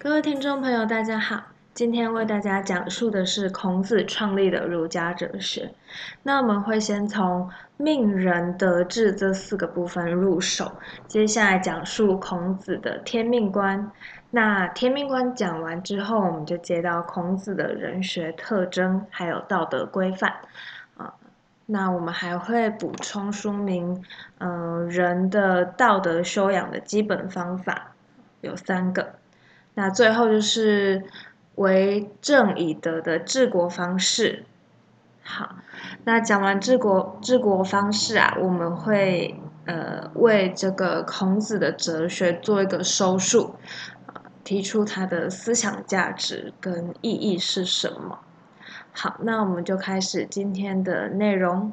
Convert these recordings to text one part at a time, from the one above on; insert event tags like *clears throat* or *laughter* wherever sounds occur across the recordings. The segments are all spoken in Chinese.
各位听众朋友，大家好。今天为大家讲述的是孔子创立的儒家哲学。那我们会先从命、人、德、智这四个部分入手，接下来讲述孔子的天命观。那天命观讲完之后，我们就接到孔子的人学特征，还有道德规范。啊，那我们还会补充说明，嗯，人的道德修养的基本方法有三个。那最后就是为政以德的治国方式。好，那讲完治国治国方式啊，我们会呃为这个孔子的哲学做一个收束，提出他的思想价值跟意义是什么。好，那我们就开始今天的内容。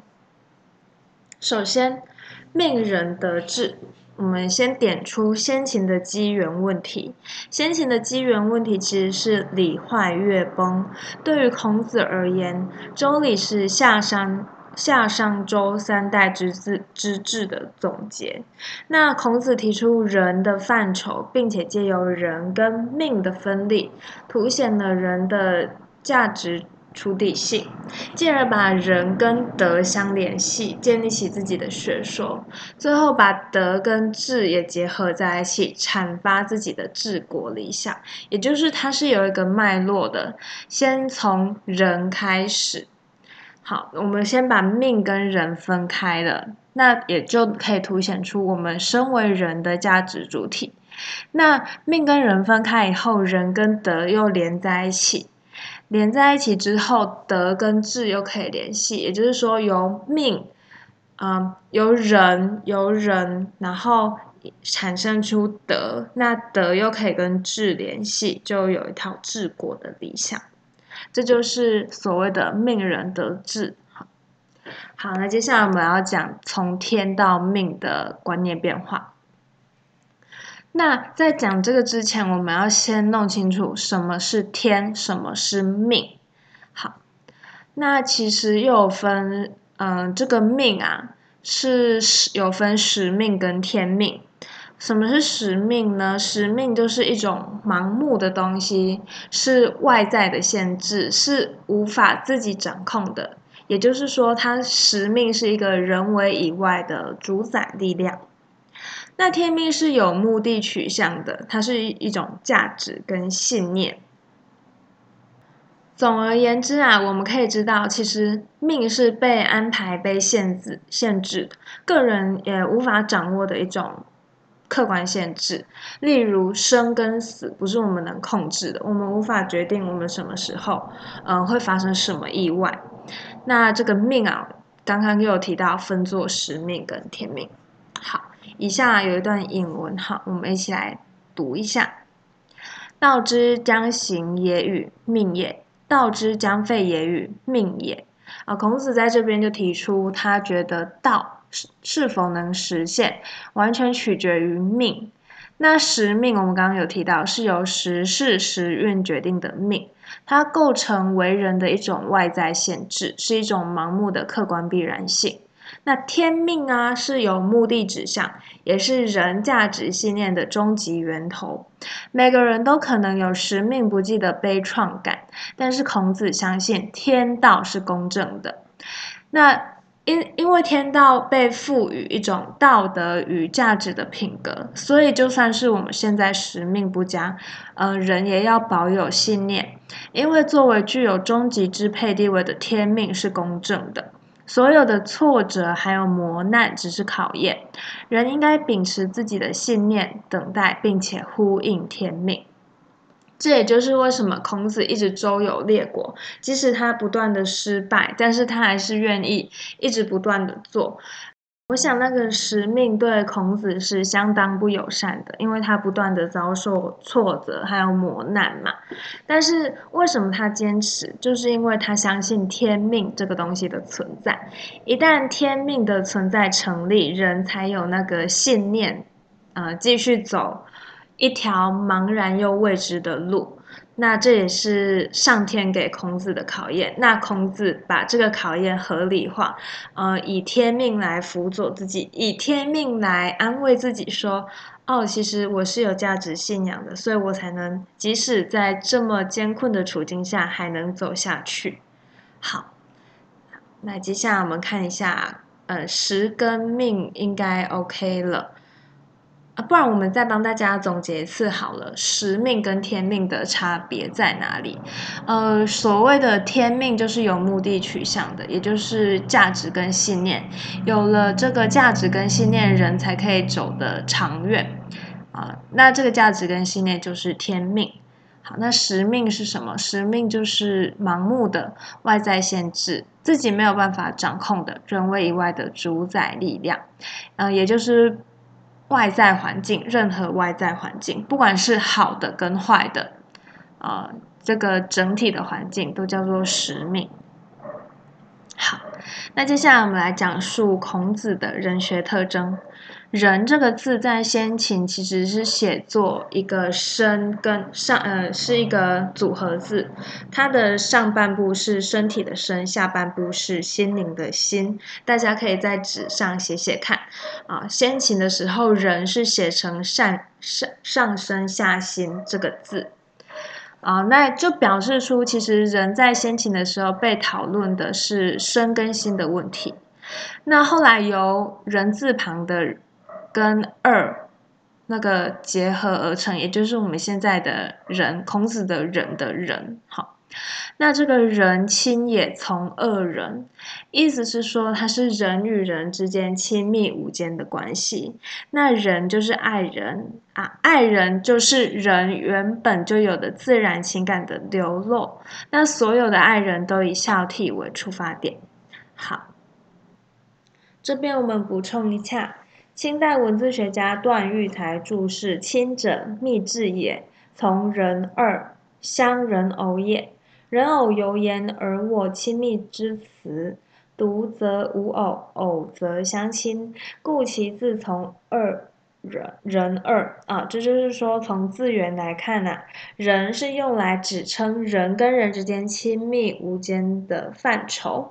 首先，命人得志。我们先点出先秦的机缘问题。先秦的机缘问题其实是礼坏乐崩。对于孔子而言，周礼是夏商夏商周三代之治之治的总结。那孔子提出人的范畴，并且借由人跟命的分立，凸显了人的价值。出底性，进而把人跟德相联系，建立起自己的学说，最后把德跟智也结合在一起，阐发自己的治国理想。也就是它是有一个脉络的，先从人开始。好，我们先把命跟人分开了，那也就可以凸显出我们身为人的价值主体。那命跟人分开以后，人跟德又连在一起。连在一起之后，德跟智又可以联系，也就是说，由命，嗯，由人，由人，然后产生出德，那德又可以跟智联系，就有一套治国的理想，这就是所谓的命人得志。好，好，那接下来我们要讲从天到命的观念变化。那在讲这个之前，我们要先弄清楚什么是天，什么是命。好，那其实又分，嗯，这个命啊，是有分使命跟天命。什么是使命呢？使命就是一种盲目的东西，是外在的限制，是无法自己掌控的。也就是说，它使命是一个人为以外的主宰力量。那天命是有目的取向的，它是一种价值跟信念。总而言之啊，我们可以知道，其实命是被安排、被限制、限制的，个人也无法掌握的一种客观限制。例如生跟死不是我们能控制的，我们无法决定我们什么时候，嗯，会发生什么意外。那这个命啊，刚刚又有提到分作使命跟天命。好。以下有一段引文，哈，我们一起来读一下：“道之将行也与命也，道之将废也与命也。”啊，孔子在这边就提出，他觉得道是是否能实现，完全取决于命。那时命，我们刚刚有提到，是由时势时运决定的命，它构成为人的一种外在限制，是一种盲目的客观必然性。那天命啊，是有目的指向，也是人价值信念的终极源头。每个人都可能有使命不济的悲怆感，但是孔子相信天道是公正的。那因因为天道被赋予一种道德与价值的品格，所以就算是我们现在使命不佳，呃，人也要保有信念，因为作为具有终极支配地位的天命是公正的。所有的挫折还有磨难只是考验，人应该秉持自己的信念，等待并且呼应天命。这也就是为什么孔子一直周游列国，即使他不断的失败，但是他还是愿意一直不断的做。我想那个使命对孔子是相当不友善的，因为他不断的遭受挫折还有磨难嘛。但是为什么他坚持？就是因为他相信天命这个东西的存在。一旦天命的存在成立，人才有那个信念，呃，继续走一条茫然又未知的路。那这也是上天给孔子的考验。那孔子把这个考验合理化，呃，以天命来辅佐自己，以天命来安慰自己，说：“哦，其实我是有价值信仰的，所以我才能即使在这么艰困的处境下还能走下去。”好，那接下来我们看一下，呃，时跟命应该 OK 了。啊，不然我们再帮大家总结一次好了，使命跟天命的差别在哪里？呃，所谓的天命就是有目的取向的，也就是价值跟信念，有了这个价值跟信念，人才可以走得长远啊。那这个价值跟信念就是天命。好，那使命是什么？使命就是盲目的外在限制，自己没有办法掌控的人为以外的主宰力量，嗯，也就是。外在环境，任何外在环境，不管是好的跟坏的，呃，这个整体的环境都叫做使命。好，那接下来我们来讲述孔子的人学特征。人这个字在先秦其实是写作一个身跟上，呃，是一个组合字。它的上半部是身体的身，下半部是心灵的心。大家可以在纸上写写看。啊，先秦的时候，人是写成上上上身下心这个字。啊，那就表示出其实人在先秦的时候被讨论的是身跟心的问题。那后来由人字旁的。跟二那个结合而成，也就是我们现在的人，孔子的人的人，好，那这个人亲也从二人，意思是说他是人与人之间亲密无间的关系。那人就是爱人啊，爱人就是人原本就有的自然情感的流露。那所有的爱人都以孝悌为出发点。好，这边我们补充一下。清代文字学家段玉裁注释：“亲者，密志也。从人二，相人偶也。人偶犹言而我亲密之词，独则无偶，偶则相亲，故其字从二人。人二啊，这就是说，从字源来看呢，人是用来指称人跟人之间亲密无间的范畴。”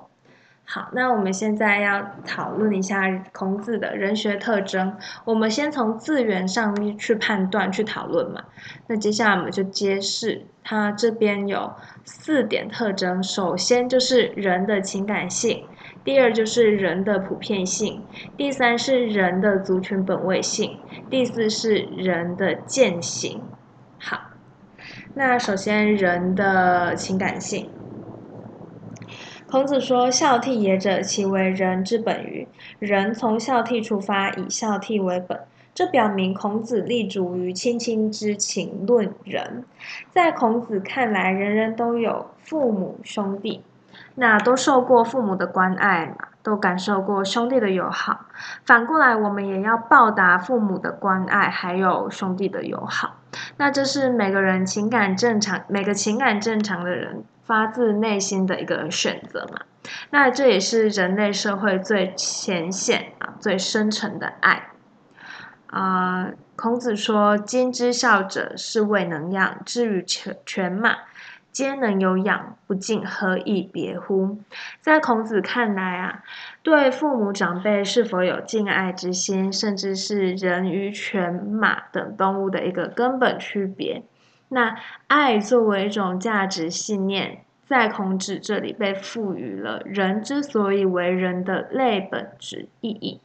好，那我们现在要讨论一下孔子的人学特征。我们先从字源上面去判断、去讨论嘛。那接下来我们就揭示，他这边有四点特征。首先就是人的情感性，第二就是人的普遍性，第三是人的族群本位性，第四是人的践行。好，那首先人的情感性。孔子说：“孝悌也者，其为人之本于人。从孝悌出发，以孝悌为本。这表明孔子立足于亲亲之情论人。在孔子看来，人人都有父母兄弟，那都受过父母的关爱嘛，都感受过兄弟的友好。反过来，我们也要报答父母的关爱，还有兄弟的友好。那这是每个人情感正常，每个情感正常的人。”发自内心的一个选择嘛，那这也是人类社会最浅显啊、最深沉的爱啊。孔子说：“今之孝者，是谓能养；至于犬犬马，皆能有养，不敬，何以别乎？”在孔子看来啊，对父母长辈是否有敬爱之心，甚至是人与犬马等动物的一个根本区别。那爱作为一种价值信念，在孔子这里被赋予了人之所以为人的类本质意义。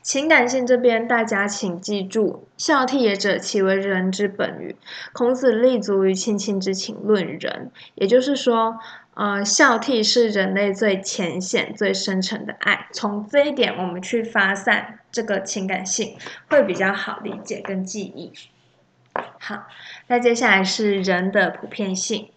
情感性这边，大家请记住：孝悌也者，其为人之本与？孔子立足于亲亲之情论人，也就是说，呃，孝悌是人类最浅显、最深沉的爱。从这一点，我们去发散这个情感性，会比较好理解跟记忆。好，那接下来是人的普遍性。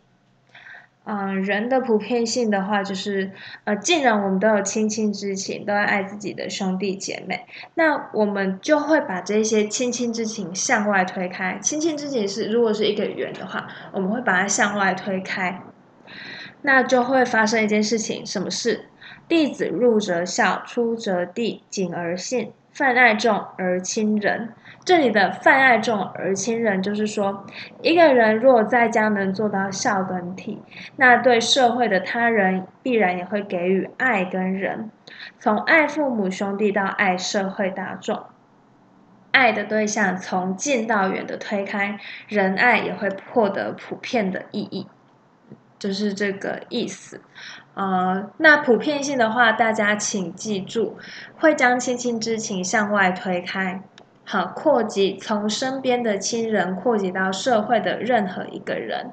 嗯，人的普遍性的话，就是呃，既然我们都有亲亲之情，都要爱自己的兄弟姐妹，那我们就会把这些亲亲之情向外推开。亲亲之情是如果是一个圆的话，我们会把它向外推开，那就会发生一件事情，什么事？弟子入则孝，出则弟，谨而信。泛爱众而亲仁。这里的泛爱众而亲仁，就是说，一个人若在家能做到孝跟悌，那对社会的他人必然也会给予爱跟仁。从爱父母兄弟到爱社会大众，爱的对象从近到远的推开，仁爱也会获得普遍的意义，就是这个意思。呃，那普遍性的话，大家请记住，会将亲亲之情向外推开。好，扩及从身边的亲人扩及到社会的任何一个人，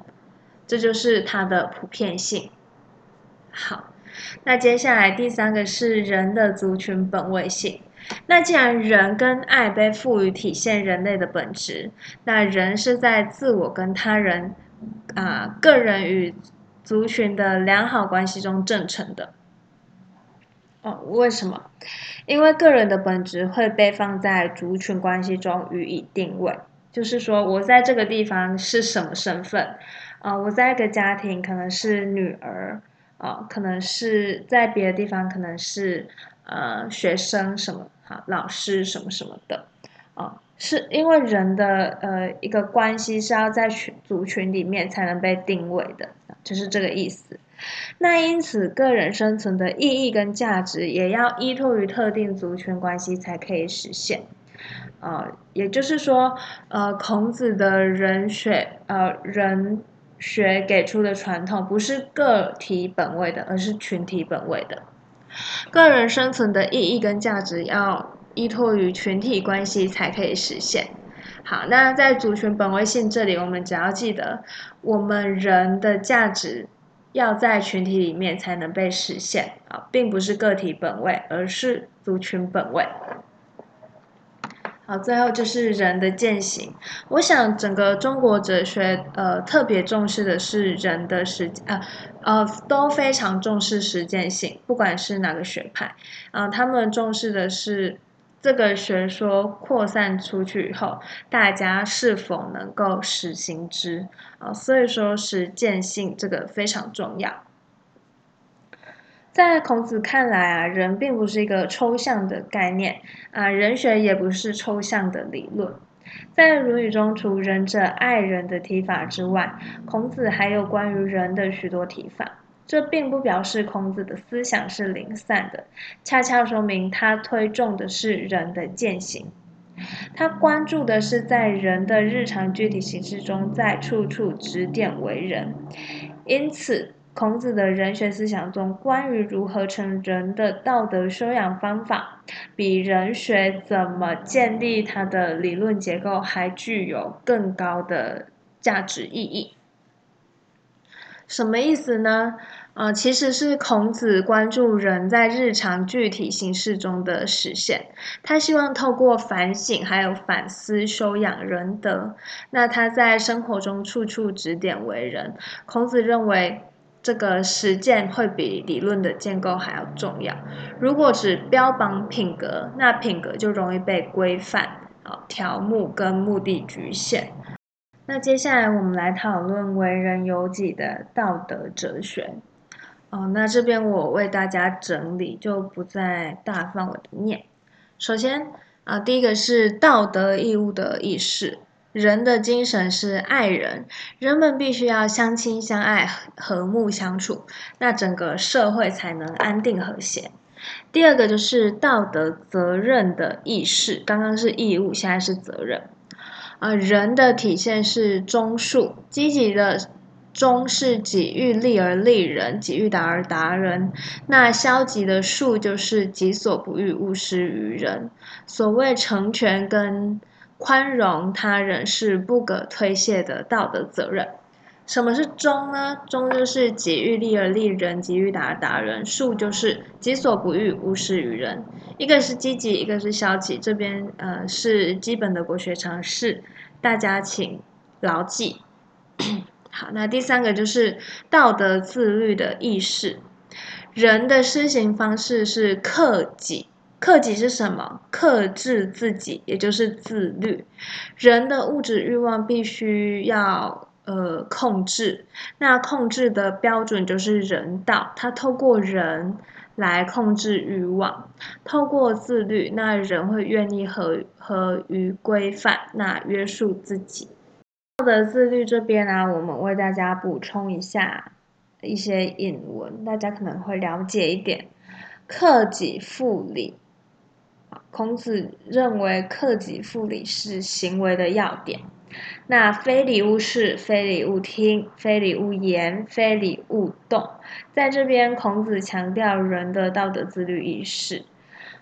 这就是它的普遍性。好，那接下来第三个是人的族群本位性。那既然人跟爱被赋予体现人类的本质，那人是在自我跟他人啊个人与族群的良好关系中正成的。哦，为什么？因为个人的本质会被放在族群关系中予以定位，就是说我在这个地方是什么身份？啊，我在一个家庭可能是女儿，啊，可能是在别的地方可能是呃学生什么，好，老师什么什么的，啊，是因为人的呃一个关系是要在群族群里面才能被定位的，就是这个意思。那因此，个人生存的意义跟价值也要依托于特定族群关系才可以实现。呃，也就是说，呃，孔子的人学，呃，人学给出的传统不是个体本位的，而是群体本位的。个人生存的意义跟价值要依托于群体关系才可以实现。好，那在族群本位性这里，我们只要记得，我们人的价值。要在群体里面才能被实现啊，并不是个体本位，而是族群本位。好，最后就是人的践行。我想整个中国哲学，呃，特别重视的是人的实，呃，呃，都非常重视实践性，不管是哪个学派，啊，他们重视的是。这个学说扩散出去以后，大家是否能够实行之啊？所以说实践性这个非常重要。在孔子看来啊，人并不是一个抽象的概念啊，人学也不是抽象的理论。在《论语》中，除仁者爱人的提法之外，孔子还有关于人的许多提法。这并不表示孔子的思想是零散的，恰恰说明他推重的是人的践行，他关注的是在人的日常具体形式中，在处处指点为人。因此，孔子的人学思想中，关于如何成人的道德修养方法，比人学怎么建立他的理论结构还具有更高的价值意义。什么意思呢？呃，其实是孔子关注人在日常具体形式中的实现，他希望透过反省还有反思修养仁德。那他在生活中处处指点为人。孔子认为，这个实践会比理论的建构还要重要。如果只标榜品格，那品格就容易被规范、啊条目跟目的局限。那接下来我们来讨论为人有己的道德哲学。哦，那这边我为大家整理，就不再大范围的念。首先啊，第一个是道德义务的意识，人的精神是爱人，人们必须要相亲相爱、和睦相处，那整个社会才能安定和谐。第二个就是道德责任的意识，刚刚是义务，现在是责任。啊，人的体现是忠恕，积极的忠是己欲立而立人，己欲达而达人。那消极的恕就是己所不欲，勿施于人。所谓成全跟宽容他人是不可推卸的道德责任。什么是忠呢？忠就是己欲立而立人，己欲达而达人。恕就是己所不欲，勿施于人。一个是积极，一个是消极。这边呃是基本的国学常识。大家请牢记。*clears throat* 好，那第三个就是道德自律的意识。人的施行方式是克己，克己是什么？克制自己，也就是自律。人的物质欲望必须要呃控制。那控制的标准就是人道，他透过人来控制欲望，透过自律，那人会愿意合合于规范，那约束自己。道德自律这边呢，我们为大家补充一下一些引文，大家可能会了解一点。克己复礼，孔子认为克己复礼是行为的要点。那非礼勿视，非礼勿听，非礼勿言，非礼勿动。在这边，孔子强调人的道德自律意识。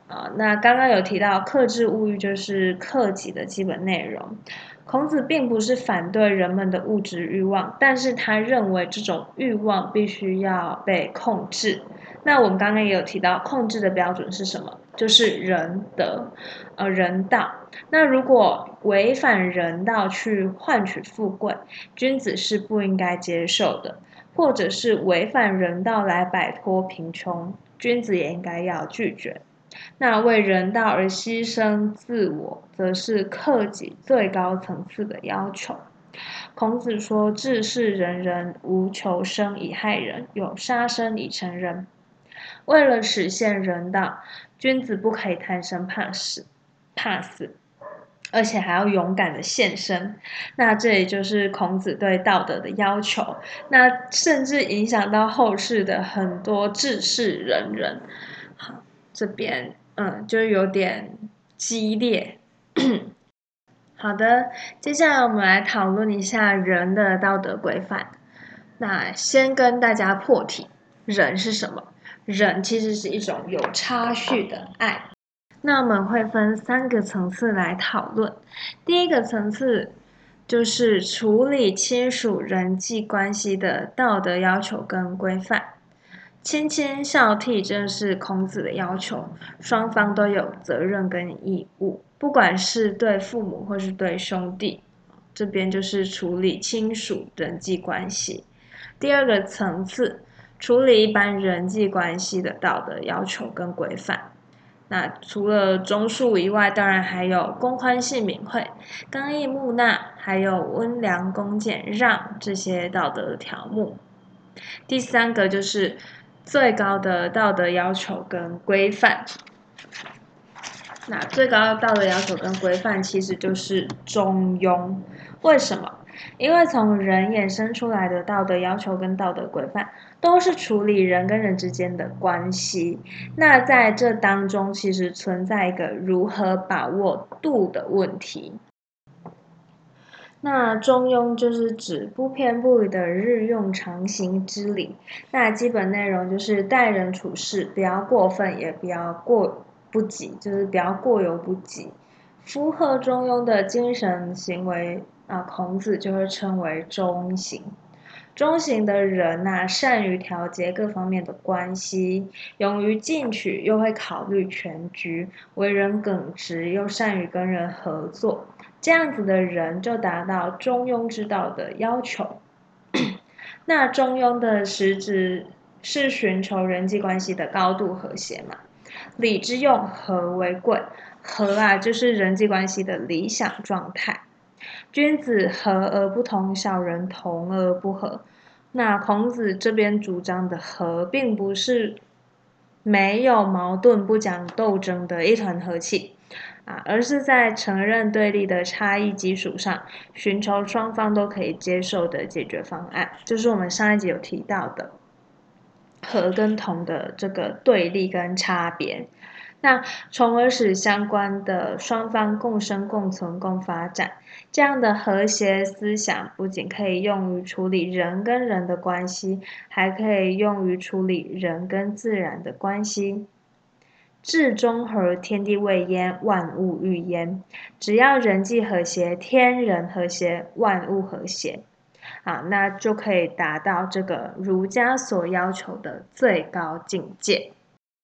啊，那刚刚有提到克制物欲，就是克己的基本内容。孔子并不是反对人们的物质欲望，但是他认为这种欲望必须要被控制。那我们刚刚也有提到，控制的标准是什么？就是仁德，呃，人道。那如果违反人道去换取富贵，君子是不应该接受的；或者是违反人道来摆脱贫穷，君子也应该要拒绝。那为人道而牺牲自我，则是克己最高层次的要求。孔子说：“治世仁人，无求生以害人，有杀生以成仁。”为了实现人道，君子不可以贪生怕死，怕死，而且还要勇敢的献身。那这也就是孔子对道德的要求。那甚至影响到后世的很多治世仁人。这边嗯，就有点激烈。好的，接下来我们来讨论一下人的道德规范。那先跟大家破题，人是什么？人其实是一种有差序的爱。那我们会分三个层次来讨论。第一个层次就是处理亲属人际关系的道德要求跟规范。亲亲孝悌，这是孔子的要求，双方都有责任跟义务，不管是对父母或是对兄弟，这边就是处理亲属人际关系。第二个层次，处理一般人际关系的道德要求跟规范。那除了忠恕以外，当然还有公宽信敏惠、刚毅木讷，还有温良恭俭让这些道德条目。第三个就是。最高的道德要求跟规范，那最高的道德要求跟规范其实就是中庸。为什么？因为从人衍生出来的道德要求跟道德规范，都是处理人跟人之间的关系。那在这当中，其实存在一个如何把握度的问题。那中庸就是指不偏不倚的日用常行之理。那基本内容就是待人处事不要过分，也不要过不及，就是不要过犹不及。符合中庸的精神行为啊，孔子就会称为中行。中行的人呐，善于调节各方面的关系，勇于进取，又会考虑全局，为人耿直，又善于跟人合作。这样子的人就达到中庸之道的要求。*clears throat* 那中庸的实质是寻求人际关系的高度和谐嘛？礼之用，和为贵。和啊，就是人际关系的理想状态。君子和而不同，小人同而不和。那孔子这边主张的和，并不是没有矛盾、不讲斗争的一团和气。而是在承认对立的差异基础上，寻求双方都可以接受的解决方案，就是我们上一集有提到的和跟同的这个对立跟差别，那从而使相关的双方共生共存共发展。这样的和谐思想不仅可以用于处理人跟人的关系，还可以用于处理人跟自然的关系。至中和，天地未焉，万物欲焉。只要人际和谐，天人和谐，万物和谐，啊，那就可以达到这个儒家所要求的最高境界。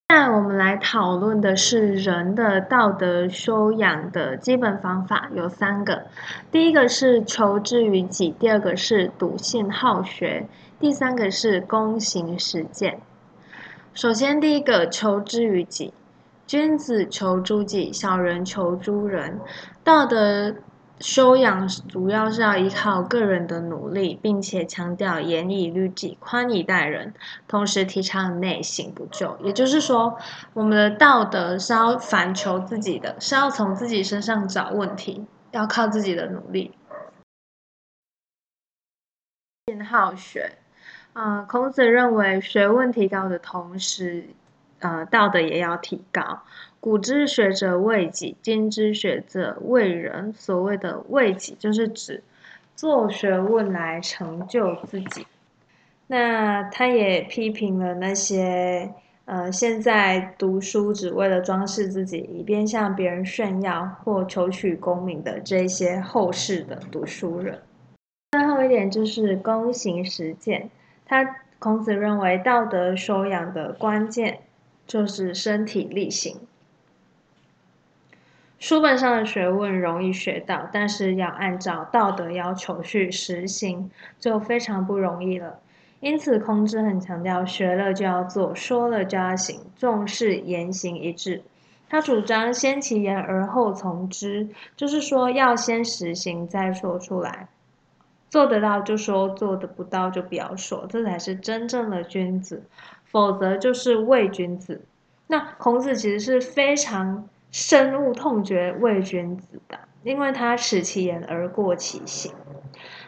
那我们来讨论的是人的道德修养的基本方法有三个，第一个是求之于己，第二个是笃信好学，第三个是躬行实践。首先，第一个求之于己。君子求诸己，小人求诸人。道德修养主要是要依靠个人的努力，并且强调严以律己、宽以待人，同时提倡内省不救。也就是说，我们的道德是要反求自己的，是要从自己身上找问题，要靠自己的努力。好学，呃，孔子认为学问提高的同时，呃，道德也要提高。古之学者为己，今之学者为人。所谓的为己，就是指做学问来成就自己。那他也批评了那些呃现在读书只为了装饰自己，以便向别人炫耀或求取功名的这些后世的读书人。最后一点就是躬行实践。他孔子认为道德修养的关键就是身体力行。书本上的学问容易学到，但是要按照道德要求去实行，就非常不容易了。因此，孔子很强调学了就要做，说了就要行，重视言行一致。他主张先其言而后从之，就是说要先实行再说出来，做得到就说，做得不到就不要说，这才是真正的君子，否则就是伪君子。那孔子其实是非常。深恶痛绝伪君子的，因为他使其言而过其行。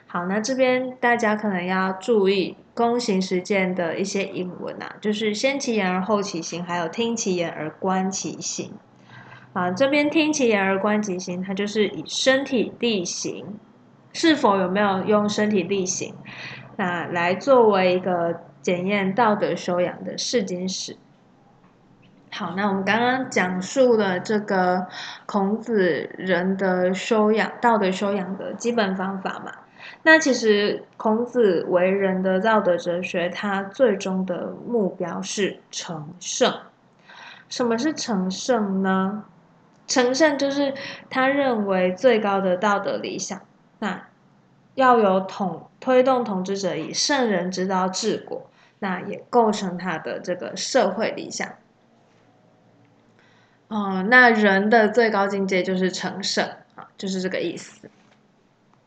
好，那这边大家可能要注意躬行实践的一些引文啊，就是先其言而后其行，还有听其言而观其行。啊，这边听其言而观其行，它就是以身体力行，是否有没有用身体力行，那来作为一个检验道德修养的试金石。好，那我们刚刚讲述了这个孔子人的修养、道德修养的基本方法嘛。那其实孔子为人的道德哲学，他最终的目标是成圣。什么是成圣呢？成圣就是他认为最高的道德理想。那要有统推动统治者以圣人之道治国，那也构成他的这个社会理想。哦，那人的最高境界就是成圣啊，就是这个意思。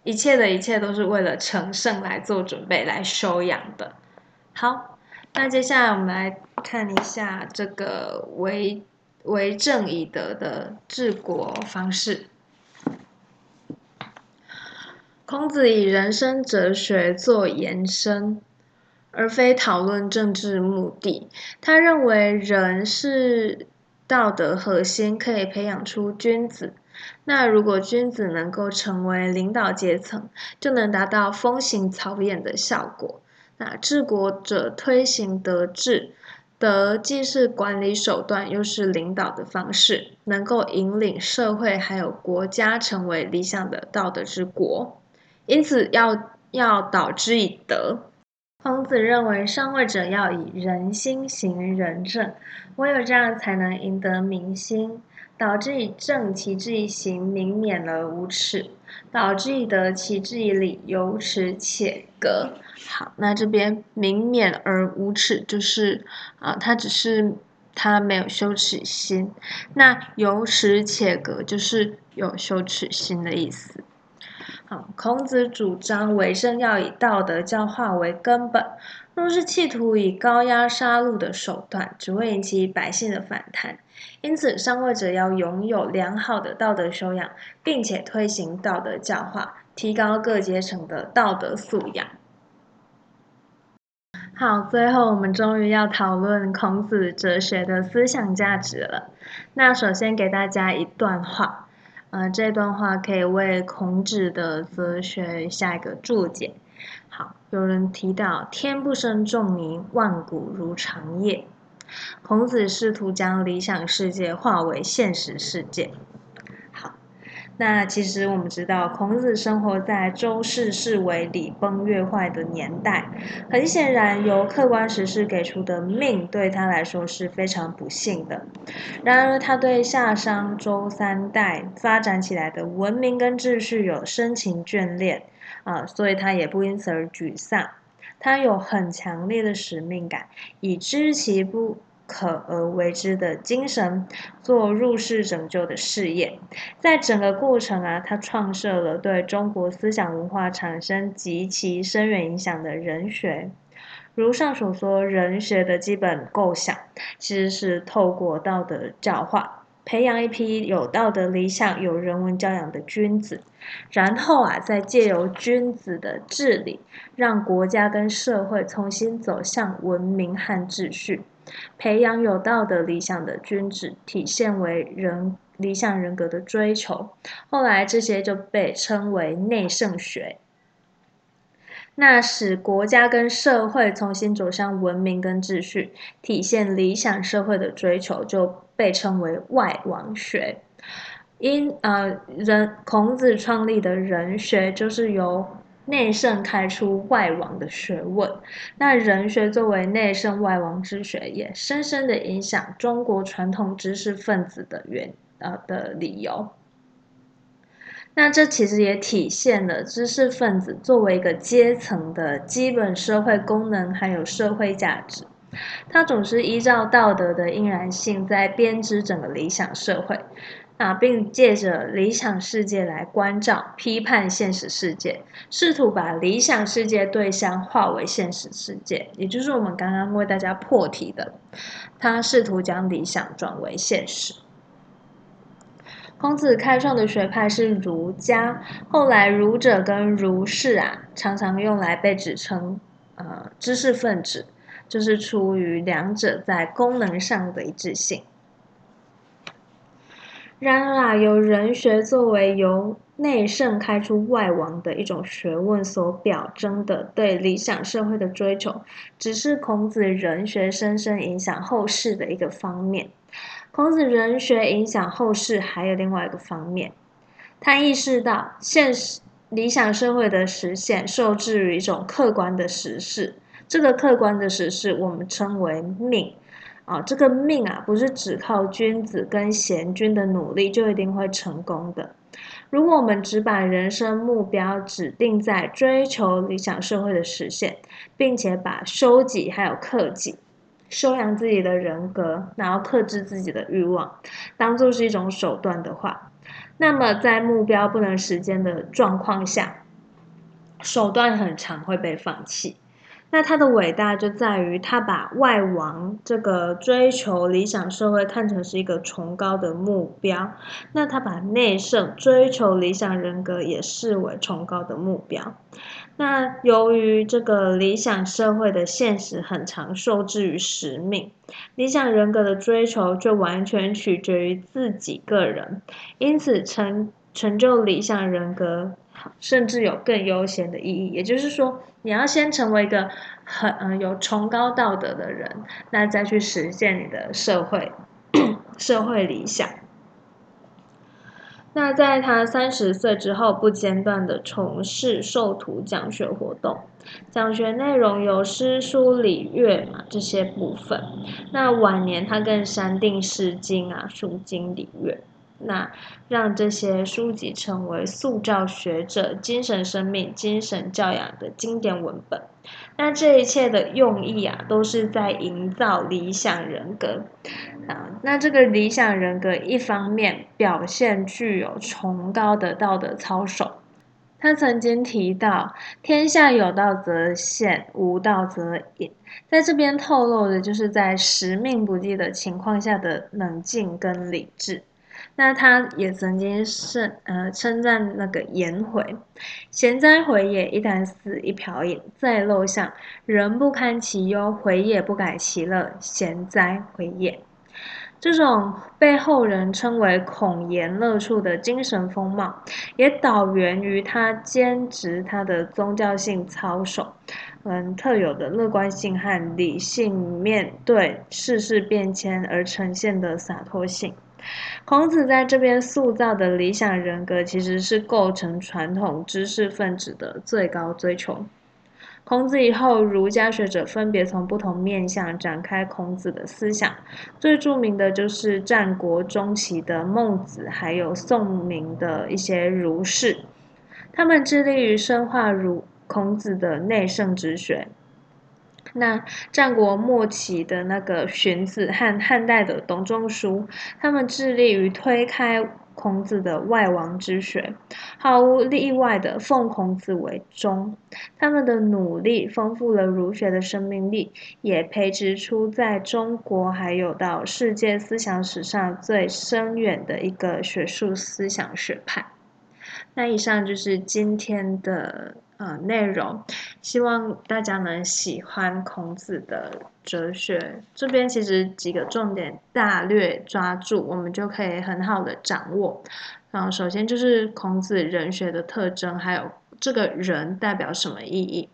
一切的一切都是为了成圣来做准备、来修养的。好，那接下来我们来看一下这个为为政以德的治国方式。孔子以人生哲学做延伸，而非讨论政治目的。他认为人是。道德核心可以培养出君子。那如果君子能够成为领导阶层，就能达到风行草偃的效果。那治国者推行德治，德既是管理手段，又是领导的方式，能够引领社会还有国家成为理想的道德之国。因此，要要导之以德。孔子认为，上位者要以人心行仁政，唯有这样才能赢得民心。导之以政，其之以行，民免而无耻；导之以德，其之以礼，有耻且格。好，那这边民免而无耻，就是啊，他只是他没有羞耻心。那有耻且格，就是有羞耻心的意思。孔子主张为政要以道德教化为根本，若是企图以高压杀戮的手段，只会引起百姓的反弹。因此，上位者要拥有良好的道德修养，并且推行道德教化，提高各阶层的道德素养。好，最后我们终于要讨论孔子哲学的思想价值了。那首先给大家一段话。呃，这段话可以为孔子的哲学下一个注解。好，有人提到“天不生仲尼，万古如长夜”。孔子试图将理想世界化为现实世界。那其实我们知道，孔子生活在周氏视为礼崩乐坏的年代，很显然，由客观实事给出的命对他来说是非常不幸的。然而，他对夏商周三代发展起来的文明跟秩序有深情眷恋啊，所以他也不因此而沮丧。他有很强烈的使命感，以知其不可而为之的精神，做入世拯救的事业。在整个过程啊，他创设了对中国思想文化产生极其深远影响的人学。如上所说，人学的基本构想其实是透过道德教化，培养一批有道德理想、有人文教养的君子，然后啊，再借由君子的治理，让国家跟社会重新走向文明和秩序。培养有道德理想的君子，体现为人理想人格的追求。后来这些就被称为内圣学。那使国家跟社会重新走向文明跟秩序，体现理想社会的追求，就被称为外王学。因呃人孔子创立的人学，就是由内圣开出外王的学问。那人学作为内圣外王之学，也深深的影响中国传统知识分子的原呃的理由。那这其实也体现了知识分子作为一个阶层的基本社会功能，还有社会价值。他总是依照道德的应然性，在编织整个理想社会，啊，并借着理想世界来关照、批判现实世界，试图把理想世界对象化为现实世界，也就是我们刚刚为大家破题的，他试图将理想转为现实。孔子开创的学派是儒家，后来儒者跟儒士啊，常常用来被指称呃知识分子，就是出于两者在功能上的一致性。然而啊，由人学作为由内圣开出外王的一种学问所表征的对理想社会的追求，只是孔子人学深深影响后世的一个方面。孔子人学影响后世，还有另外一个方面，他意识到现实理想社会的实现受制于一种客观的实事，这个客观的实事我们称为命啊，这个命啊不是只靠君子跟贤君的努力就一定会成功的。如果我们只把人生目标指定在追求理想社会的实现，并且把收己还有克己。修养自己的人格，然后克制自己的欲望，当做是一种手段的话，那么在目标不能实现的状况下，手段很常会被放弃。那他的伟大就在于他把外王这个追求理想社会看成是一个崇高的目标，那他把内圣追求理想人格也视为崇高的目标。那由于这个理想社会的现实很常受制于使命，理想人格的追求就完全取决于自己个人，因此成成就理想人格。甚至有更悠闲的意义，也就是说，你要先成为一个很嗯有崇高道德的人，那再去实现你的社会 *clears throat* 社会理想。那在他三十岁之后，不间断的从事授徒讲学活动，讲学内容有诗书礼乐嘛这些部分。那晚年他更删定《诗经》啊，书经礼乐。那让这些书籍成为塑造学者精神生命、精神教养的经典文本。那这一切的用意啊，都是在营造理想人格啊。那这个理想人格，一方面表现具有崇高的道德操守。他曾经提到：“天下有道则现，无道则隐。”在这边透露的就是在使命不济的情况下的冷静跟理智。那他也曾经是呃称赞那个颜回，贤哉回也！一箪食，一瓢饮，在陋巷，人不堪其忧，回也不改其乐，贤哉回也！这种被后人称为孔颜乐处的精神风貌，也导源于他兼职他的宗教性操守，嗯，特有的乐观性和理性面对世事变迁而呈现的洒脱性。孔子在这边塑造的理想人格，其实是构成传统知识分子的最高追求。孔子以后，儒家学者分别从不同面向展开孔子的思想，最著名的就是战国中期的孟子，还有宋明的一些儒士，他们致力于深化儒孔子的内圣之学。那战国末期的那个荀子和汉代的董仲舒，他们致力于推开孔子的外王之学，毫无例外的奉孔子为宗。他们的努力丰富了儒学的生命力，也培植出在中国还有到世界思想史上最深远的一个学术思想学派。那以上就是今天的。呃，内容希望大家能喜欢孔子的哲学。这边其实几个重点大略抓住，我们就可以很好的掌握。然后，首先就是孔子人学的特征，还有这个人代表什么意义。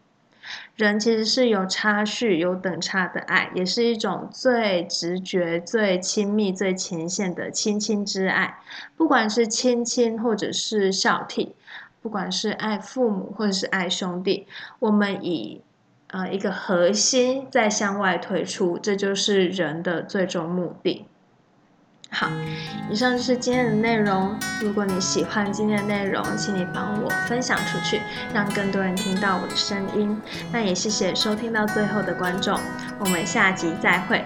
人其实是有差序、有等差的爱，也是一种最直觉、最亲密、最前线的亲亲之爱。不管是亲亲，或者是孝悌。不管是爱父母或者是爱兄弟，我们以呃一个核心在向外推出，这就是人的最终目的。好，以上就是今天的内容。如果你喜欢今天的内容，请你帮我分享出去，让更多人听到我的声音。那也谢谢收听到最后的观众，我们下集再会。